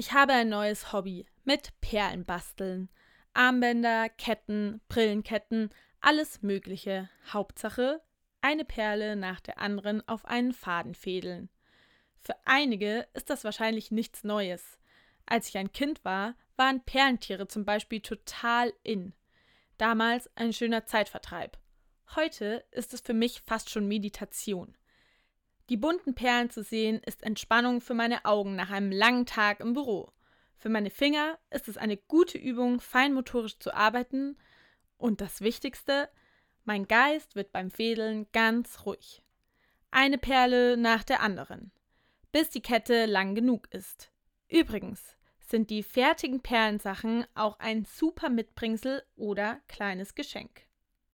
Ich habe ein neues Hobby mit Perlen basteln. Armbänder, Ketten, Brillenketten, alles Mögliche. Hauptsache, eine Perle nach der anderen auf einen Faden fädeln. Für einige ist das wahrscheinlich nichts Neues. Als ich ein Kind war, waren Perlentiere zum Beispiel total in. Damals ein schöner Zeitvertreib. Heute ist es für mich fast schon Meditation. Die bunten Perlen zu sehen ist Entspannung für meine Augen nach einem langen Tag im Büro. Für meine Finger ist es eine gute Übung, feinmotorisch zu arbeiten. Und das Wichtigste, mein Geist wird beim Fädeln ganz ruhig. Eine Perle nach der anderen, bis die Kette lang genug ist. Übrigens sind die fertigen Perlensachen auch ein super Mitbringsel oder kleines Geschenk.